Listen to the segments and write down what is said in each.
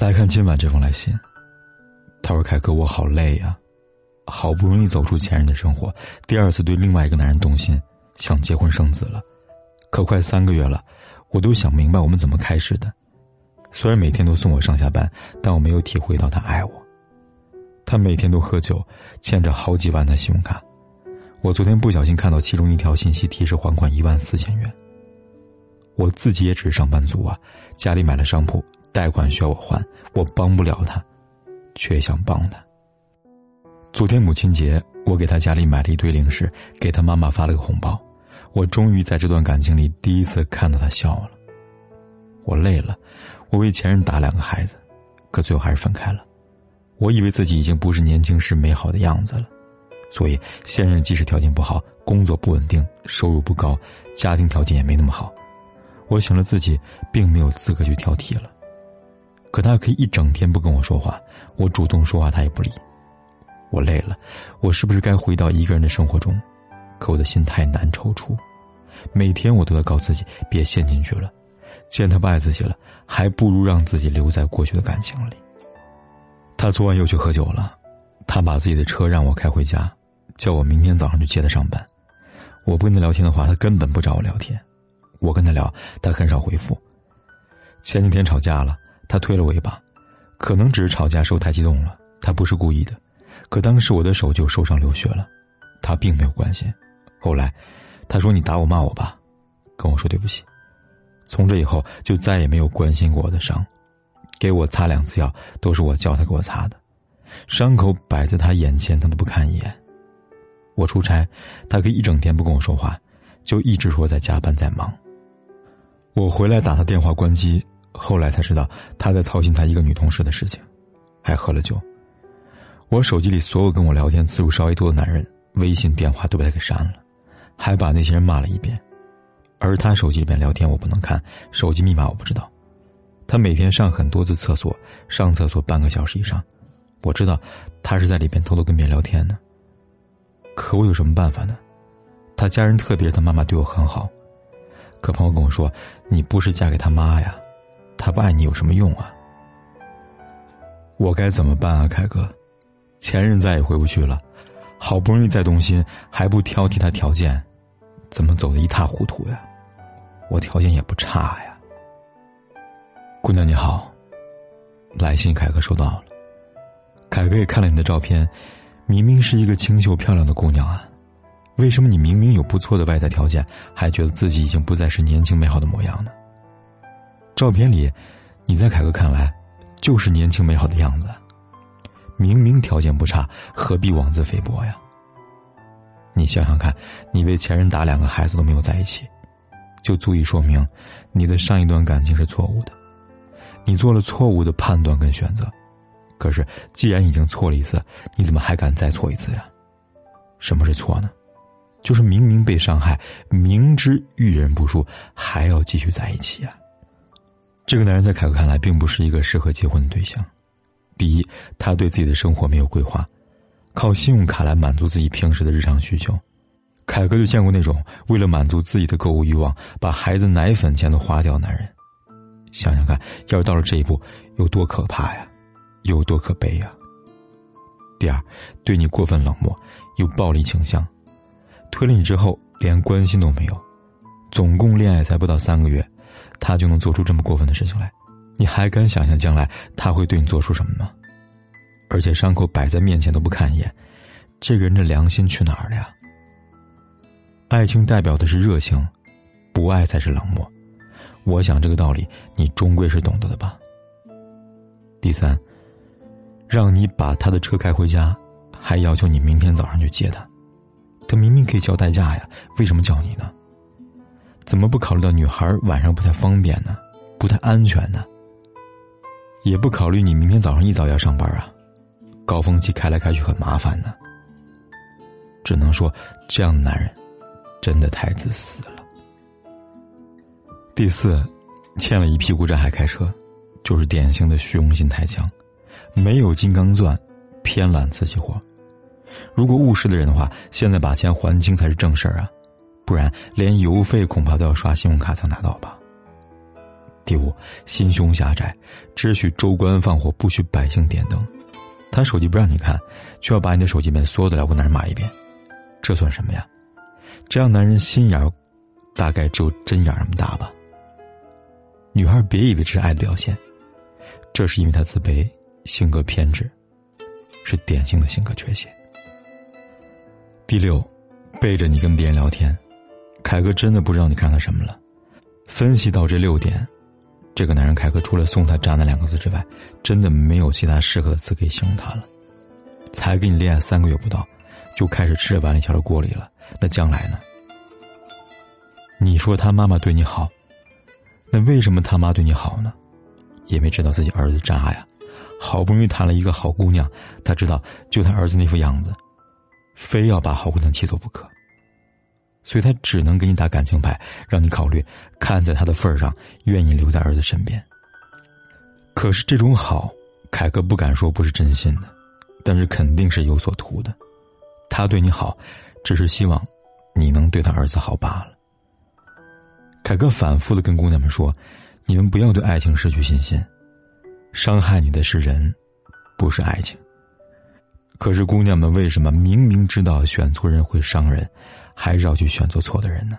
来看今晚这封来信，他说：“凯哥，我好累呀，好不容易走出前任的生活，第二次对另外一个男人动心，想结婚生子了，可快三个月了，我都想明白我们怎么开始的。虽然每天都送我上下班，但我没有体会到他爱我。他每天都喝酒，欠着好几万的信用卡。我昨天不小心看到其中一条信息提示还款一万四千元。我自己也只是上班族啊，家里买了商铺。”贷款需要我还，我帮不了他，却想帮他。昨天母亲节，我给他家里买了一堆零食，给他妈妈发了个红包。我终于在这段感情里第一次看到他笑了。我累了，我为前任打两个孩子，可最后还是分开了。我以为自己已经不是年轻时美好的样子了，所以现任即使条件不好，工作不稳定，收入不高，家庭条件也没那么好，我想着自己并没有资格去挑剔了。可他可以一整天不跟我说话，我主动说话他也不理。我累了，我是不是该回到一个人的生活中？可我的心太难抽出，每天我都要告自己别陷进去了。既然他不爱自己了，还不如让自己留在过去的感情里。他昨晚又去喝酒了，他把自己的车让我开回家，叫我明天早上去接他上班。我不跟他聊天的话，他根本不找我聊天；我跟他聊，他很少回复。前几天吵架了。他推了我一把，可能只是吵架时候太激动了，他不是故意的。可当时我的手就受伤流血了，他并没有关心。后来，他说：“你打我骂我吧。”跟我说对不起。从这以后就再也没有关心过我的伤，给我擦两次药都是我叫他给我擦的。伤口摆在他眼前，他都不看一眼。我出差，他可以一整天不跟我说话，就一直说在加班在忙。我回来打他电话关机。后来才知道，他在操心他一个女同事的事情，还喝了酒。我手机里所有跟我聊天次数稍微多的男人，微信电话都被他给删了，还把那些人骂了一遍。而他手机里边聊天我不能看，手机密码我不知道。他每天上很多次厕所，上厕所半个小时以上，我知道他是在里边偷偷跟别人聊天呢。可我有什么办法呢？他家人，特别是他妈妈，对我很好。可朋友跟我说：“你不是嫁给他妈呀？”他不爱你有什么用啊？我该怎么办啊，凯哥？前任再也回不去了，好不容易再动心，还不挑剔他条件，怎么走的一塌糊涂呀？我条件也不差呀。姑娘你好，来信凯哥收到了，凯哥也看了你的照片，明明是一个清秀漂亮的姑娘啊，为什么你明明有不错的外在条件，还觉得自己已经不再是年轻美好的模样呢？照片里，你在凯哥看来，就是年轻美好的样子。明明条件不差，何必妄自菲薄呀？你想想看，你为前任打两个孩子都没有在一起，就足以说明你的上一段感情是错误的。你做了错误的判断跟选择，可是既然已经错了一次，你怎么还敢再错一次呀？什么是错呢？就是明明被伤害，明知遇人不淑，还要继续在一起呀。这个男人在凯哥看来并不是一个适合结婚的对象。第一，他对自己的生活没有规划，靠信用卡来满足自己平时的日常需求。凯哥就见过那种为了满足自己的购物欲望，把孩子奶粉钱都花掉男人。想想看，要是到了这一步，有多可怕呀，有多可悲呀！第二，对你过分冷漠，有暴力倾向，推了你之后连关心都没有，总共恋爱才不到三个月。他就能做出这么过分的事情来，你还敢想象将来他会对你做出什么吗？而且伤口摆在面前都不看一眼，这个人的良心去哪儿了呀？爱情代表的是热情，不爱才是冷漠。我想这个道理你终归是懂得的吧。第三，让你把他的车开回家，还要求你明天早上去接他，他明明可以叫代驾呀，为什么叫你呢？怎么不考虑到女孩晚上不太方便呢？不太安全呢？也不考虑你明天早上一早要上班啊，高峰期开来开去很麻烦呢。只能说，这样的男人真的太自私了。第四，欠了一屁股债还开车，就是典型的虚荣心太强，没有金刚钻，偏揽瓷器活。如果务实的人的话，现在把钱还清才是正事儿啊，不然连邮费恐怕都要刷信用卡才拿到吧。第五，心胸狭窄，只许州官放火，不许百姓点灯。他手机不让你看，却要把你的手机里面所有的聊过男人骂一遍，这算什么呀？这样男人心眼，大概只有针眼那么大吧。女孩别以为这是爱的表现，这是因为他自卑，性格偏执，是典型的性格缺陷。第六，背着你跟别人聊天，凯哥真的不知道你看他什么了。分析到这六点，这个男人凯哥除了送他“渣男”两个字之外，真的没有其他适合的词可以形容他了。才跟你恋爱三个月不到，就开始吃着碗里瞧着锅里了，那将来呢？你说他妈妈对你好，那为什么他妈对你好呢？因为知道自己儿子渣呀，好不容易谈了一个好姑娘，他知道就他儿子那副样子。非要把好姑娘气走不可，所以他只能给你打感情牌，让你考虑，看在他的份上，愿意留在儿子身边。可是这种好，凯哥不敢说不是真心的，但是肯定是有所图的。他对你好，只是希望你能对他儿子好罢了。凯哥反复的跟姑娘们说：“你们不要对爱情失去信心，伤害你的是人，不是爱情。”可是姑娘们为什么明明知道选错人会伤人，还是要去选做错的人呢？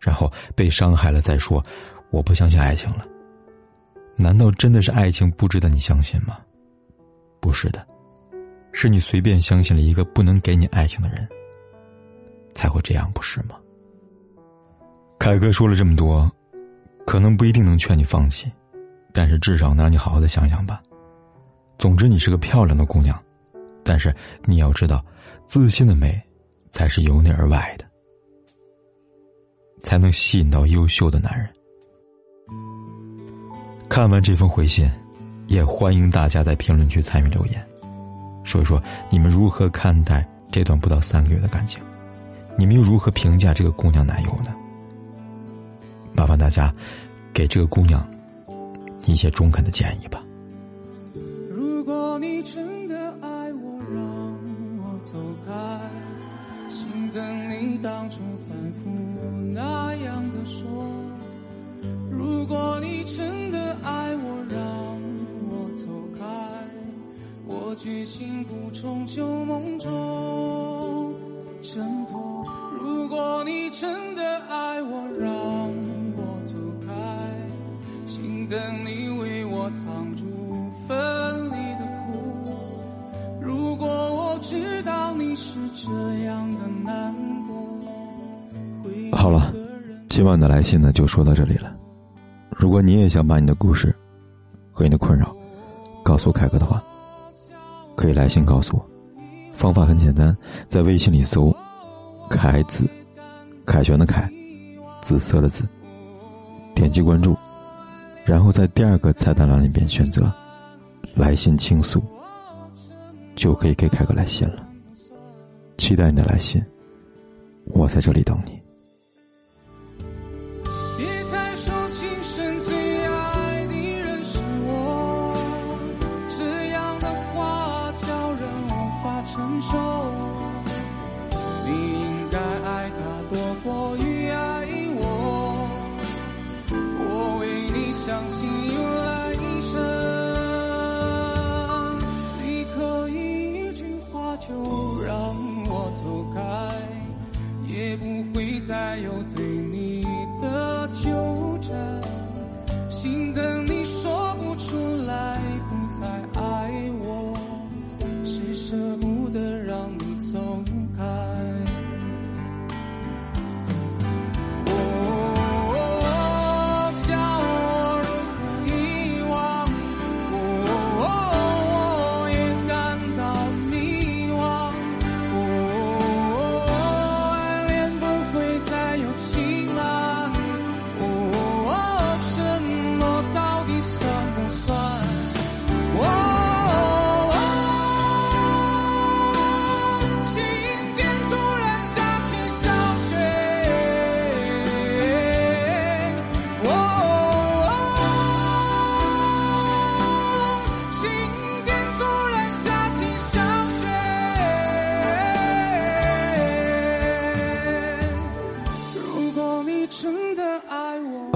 然后被伤害了再说，我不相信爱情了。难道真的是爱情不值得你相信吗？不是的，是你随便相信了一个不能给你爱情的人，才会这样，不是吗？凯哥说了这么多，可能不一定能劝你放弃，但是至少能让你好好的想想吧。总之，你是个漂亮的姑娘。但是你要知道，自信的美，才是由内而外的，才能吸引到优秀的男人。看完这封回信，也欢迎大家在评论区参与留言，说一说你们如何看待这段不到三个月的感情，你们又如何评价这个姑娘男友呢？麻烦大家，给这个姑娘一些中肯的建议吧。等你当初反复那样的说，如果你真的爱我，让我走开，我决心不重旧梦中挣脱。如果你真的爱我，让我走开，请等你为我藏住分离的苦。如果我知你是这样的难过。好了，今晚的来信呢就说到这里了。如果你也想把你的故事和你的困扰告诉凯哥的话，可以来信告诉我。方法很简单，在微信里搜“凯子”，凯旋的凯，紫色的紫，点击关注，然后在第二个菜单栏里边选择“来信倾诉”，就可以给凯哥来信了。期待你的来信。我在这里等你。